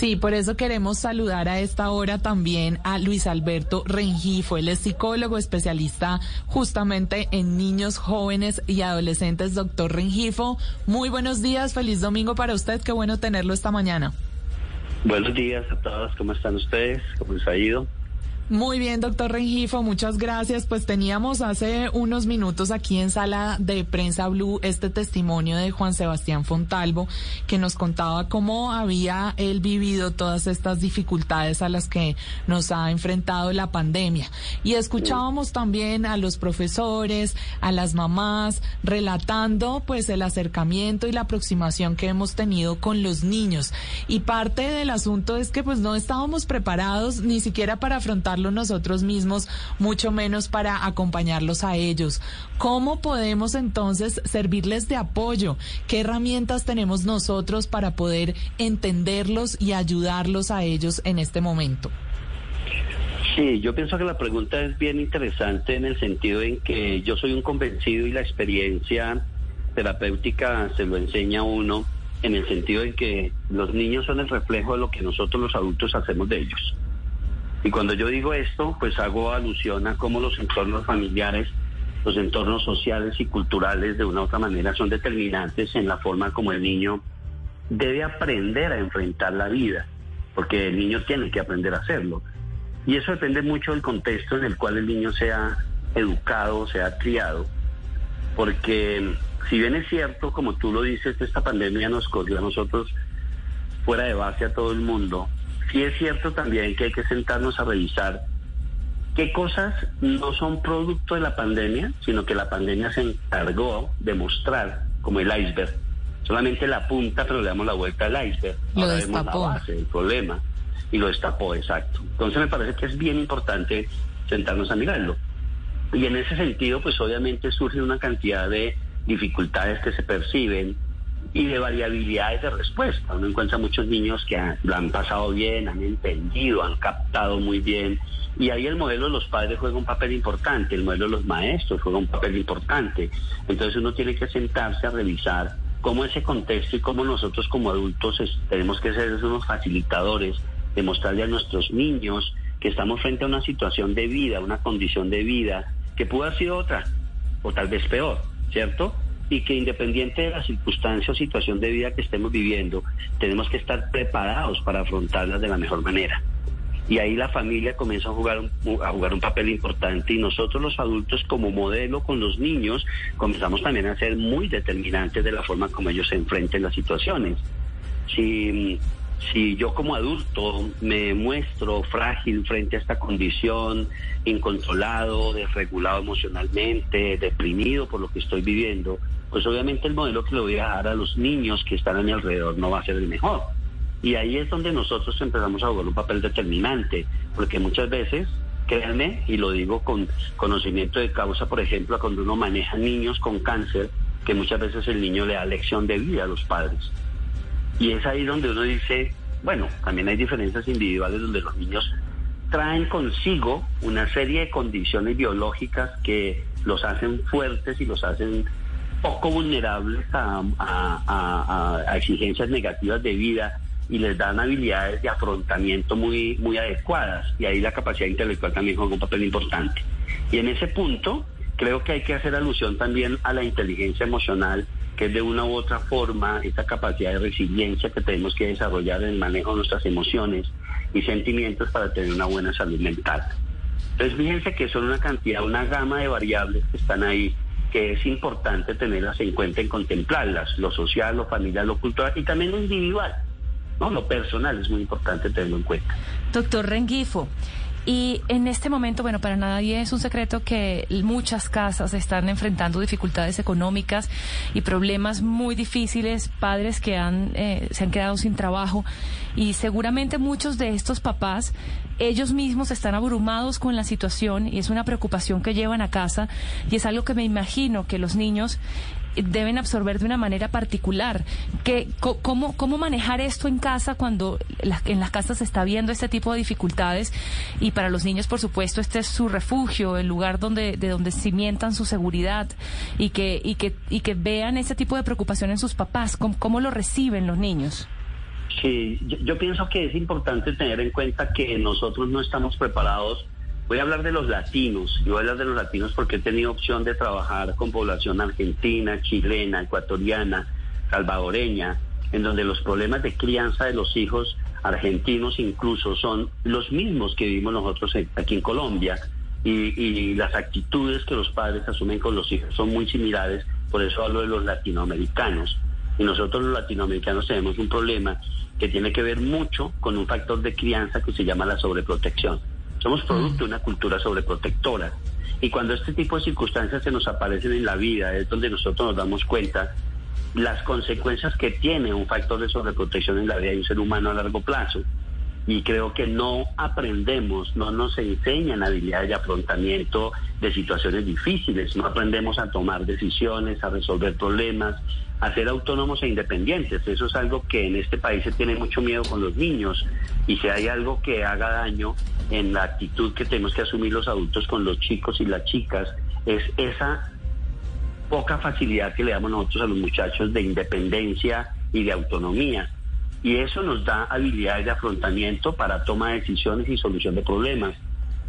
Sí, por eso queremos saludar a esta hora también a Luis Alberto Rengifo. Él es psicólogo especialista justamente en niños, jóvenes y adolescentes. Doctor Rengifo, muy buenos días, feliz domingo para usted, qué bueno tenerlo esta mañana. Buenos días a todos, ¿cómo están ustedes? ¿Cómo les ha ido? Muy bien, doctor Rengifo, muchas gracias. Pues teníamos hace unos minutos aquí en sala de prensa Blue este testimonio de Juan Sebastián Fontalvo, que nos contaba cómo había él vivido todas estas dificultades a las que nos ha enfrentado la pandemia. Y escuchábamos también a los profesores, a las mamás, relatando pues el acercamiento y la aproximación que hemos tenido con los niños. Y parte del asunto es que pues no estábamos preparados ni siquiera para afrontar nosotros mismos, mucho menos para acompañarlos a ellos. ¿Cómo podemos entonces servirles de apoyo? ¿Qué herramientas tenemos nosotros para poder entenderlos y ayudarlos a ellos en este momento? Sí, yo pienso que la pregunta es bien interesante en el sentido en que yo soy un convencido y la experiencia terapéutica se lo enseña a uno en el sentido en que los niños son el reflejo de lo que nosotros los adultos hacemos de ellos. Y cuando yo digo esto, pues hago alusión a cómo los entornos familiares, los entornos sociales y culturales de una u otra manera son determinantes en la forma como el niño debe aprender a enfrentar la vida, porque el niño tiene que aprender a hacerlo. Y eso depende mucho del contexto en el cual el niño sea educado, sea criado, porque si bien es cierto, como tú lo dices, esta pandemia nos cogió a nosotros fuera de base a todo el mundo, sí es cierto también que hay que sentarnos a revisar qué cosas no son producto de la pandemia, sino que la pandemia se encargó de mostrar como el iceberg. Solamente la punta, pero le damos la vuelta al iceberg. Lo Ahora vemos la base, el problema. Y lo destapó, exacto. Entonces me parece que es bien importante sentarnos a mirarlo. Y en ese sentido, pues obviamente surge una cantidad de dificultades que se perciben, y de variabilidades de respuesta. Uno encuentra muchos niños que lo han pasado bien, han entendido, han captado muy bien. Y ahí el modelo de los padres juega un papel importante, el modelo de los maestros juega un papel importante. Entonces uno tiene que sentarse a revisar cómo ese contexto y cómo nosotros como adultos tenemos que ser unos facilitadores, demostrarle a nuestros niños que estamos frente a una situación de vida, una condición de vida que pudo haber sido otra o tal vez peor, ¿cierto? Y que independiente de la circunstancia o situación de vida que estemos viviendo, tenemos que estar preparados para afrontarlas de la mejor manera. Y ahí la familia comienza a jugar, un, a jugar un papel importante y nosotros los adultos como modelo con los niños comenzamos también a ser muy determinantes de la forma como ellos se enfrenten las situaciones. Si si yo como adulto me muestro frágil frente a esta condición, incontrolado, desregulado emocionalmente, deprimido por lo que estoy viviendo, pues obviamente el modelo que le voy a dar a los niños que están a mi alrededor no va a ser el mejor. Y ahí es donde nosotros empezamos a jugar un papel determinante, porque muchas veces, créanme, y lo digo con conocimiento de causa, por ejemplo, cuando uno maneja niños con cáncer, que muchas veces el niño le da lección de vida a los padres. Y es ahí donde uno dice, bueno, también hay diferencias individuales donde los niños traen consigo una serie de condiciones biológicas que los hacen fuertes y los hacen poco vulnerables a, exigencias negativas de vida y les dan habilidades de afrontamiento muy, muy adecuadas. Y ahí la capacidad intelectual también juega un papel importante. Y en ese punto creo que hay que hacer alusión también a la inteligencia emocional que es de una u otra forma esta capacidad de resiliencia que tenemos que desarrollar en el manejo de nuestras emociones y sentimientos para tener una buena salud mental. Entonces fíjense que son una cantidad, una gama de variables que están ahí que es importante tenerlas en cuenta y contemplarlas, lo social, lo familiar, lo cultural y también lo individual. ¿no? Lo personal es muy importante tenerlo en cuenta. Doctor Rengifo, y en este momento, bueno, para nadie es un secreto que muchas casas están enfrentando dificultades económicas y problemas muy difíciles, padres que han, eh, se han quedado sin trabajo y seguramente muchos de estos papás, ellos mismos están abrumados con la situación y es una preocupación que llevan a casa y es algo que me imagino que los niños deben absorber de una manera particular. Que, cómo, ¿Cómo manejar esto en casa cuando en las casas se está viendo este tipo de dificultades? Y para los niños, por supuesto, este es su refugio, el lugar donde, de donde cimientan su seguridad y que, y que, y que vean ese tipo de preocupación en sus papás. ¿Cómo, cómo lo reciben los niños? Sí, yo, pienso que es importante tener en cuenta que nosotros no estamos preparados. Voy a hablar de los latinos, yo voy a hablar de los latinos porque he tenido opción de trabajar con población argentina, chilena, ecuatoriana, salvadoreña, en donde los problemas de crianza de los hijos argentinos incluso son los mismos que vivimos nosotros aquí en Colombia y, y las actitudes que los padres asumen con los hijos son muy similares, por eso hablo de los latinoamericanos. Y nosotros los latinoamericanos tenemos un problema que tiene que ver mucho con un factor de crianza que se llama la sobreprotección. Somos producto de una cultura sobreprotectora. Y cuando este tipo de circunstancias se nos aparecen en la vida, es donde nosotros nos damos cuenta las consecuencias que tiene un factor de sobreprotección en la vida de un ser humano a largo plazo. Y creo que no aprendemos, no nos enseñan habilidades de afrontamiento de situaciones difíciles, no aprendemos a tomar decisiones, a resolver problemas, a ser autónomos e independientes. Eso es algo que en este país se tiene mucho miedo con los niños y si hay algo que haga daño en la actitud que tenemos que asumir los adultos con los chicos y las chicas, es esa poca facilidad que le damos nosotros a los muchachos de independencia y de autonomía. Y eso nos da habilidades de afrontamiento para toma de decisiones y solución de problemas,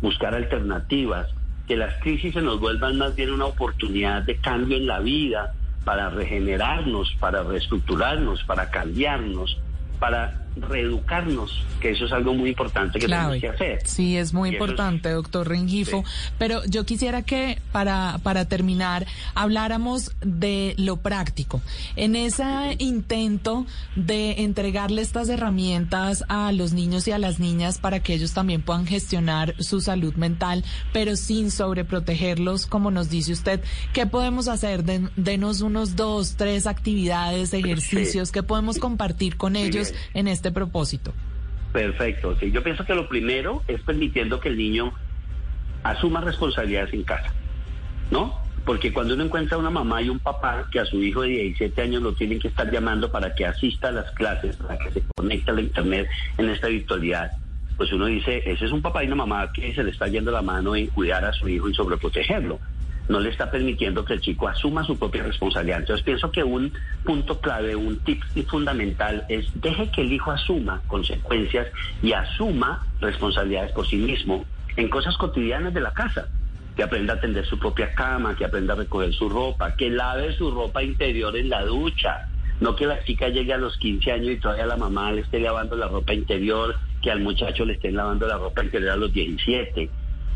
buscar alternativas, que las crisis se nos vuelvan más bien una oportunidad de cambio en la vida, para regenerarnos, para reestructurarnos, para cambiarnos, para reeducarnos, que eso es algo muy importante que tenemos que hacer. Sí, es muy importante, doctor Rengifo. Pero yo quisiera que para, para terminar habláramos de lo práctico. En ese intento de entregarle estas herramientas a los niños y a las niñas para que ellos también puedan gestionar su salud mental, pero sin sobreprotegerlos, como nos dice usted, ¿qué podemos hacer? denos unos dos, tres actividades, ejercicios que podemos compartir con ellos en este este propósito? Perfecto. Sí, yo pienso que lo primero es permitiendo que el niño asuma responsabilidades en casa, ¿no? Porque cuando uno encuentra una mamá y un papá que a su hijo de 17 años lo tienen que estar llamando para que asista a las clases, para que se conecte a la internet en esta virtualidad, pues uno dice, ese es un papá y una mamá que se le está yendo la mano en cuidar a su hijo y sobreprotegerlo no le está permitiendo que el chico asuma su propia responsabilidad. Entonces pienso que un punto clave, un tip fundamental es deje que el hijo asuma consecuencias y asuma responsabilidades por sí mismo en cosas cotidianas de la casa. Que aprenda a tender su propia cama, que aprenda a recoger su ropa, que lave su ropa interior en la ducha. No que la chica llegue a los 15 años y todavía la mamá le esté lavando la ropa interior, que al muchacho le estén lavando la ropa interior a los 17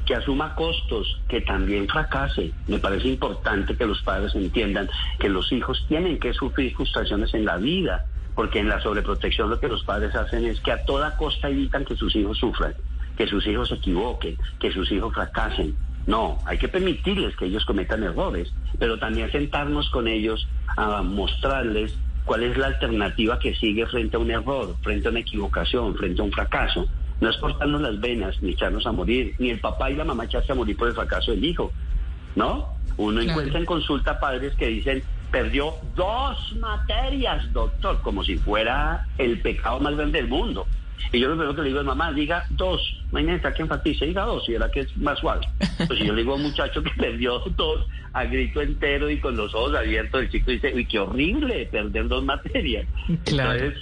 que asuma costos, que también fracase. Me parece importante que los padres entiendan que los hijos tienen que sufrir frustraciones en la vida, porque en la sobreprotección lo que los padres hacen es que a toda costa evitan que sus hijos sufran, que sus hijos se equivoquen, que sus hijos fracasen. No, hay que permitirles que ellos cometan errores, pero también sentarnos con ellos a mostrarles cuál es la alternativa que sigue frente a un error, frente a una equivocación, frente a un fracaso no es cortarnos las venas ni echarnos a morir, ni el papá y la mamá echarse a morir por el fracaso del hijo, ¿no? Uno encuentra en consulta padres que dicen, perdió dos materias, doctor, como si fuera el pecado más grande del mundo. Y yo lo primero que le digo es, mamá, diga dos. Necesidad que enfatice, diga dos, y era que es más suave. Pues si yo le digo a un muchacho que perdió dos a grito entero y con los ojos abiertos, el chico dice, uy, qué horrible perder dos materias. Claro.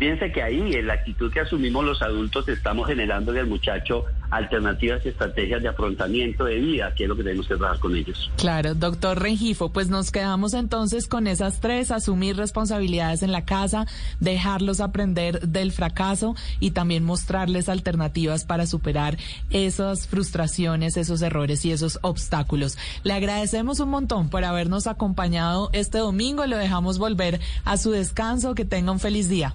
Fíjense que ahí, en la actitud que asumimos los adultos, estamos generando al muchacho alternativas y estrategias de afrontamiento de vida, que es lo que tenemos que trabajar con ellos. Claro, doctor Rengifo, pues nos quedamos entonces con esas tres, asumir responsabilidades en la casa, dejarlos aprender del fracaso y también mostrarles alternativas para superar esas frustraciones, esos errores y esos obstáculos. Le agradecemos un montón por habernos acompañado este domingo, lo dejamos volver a su descanso, que tenga un feliz día.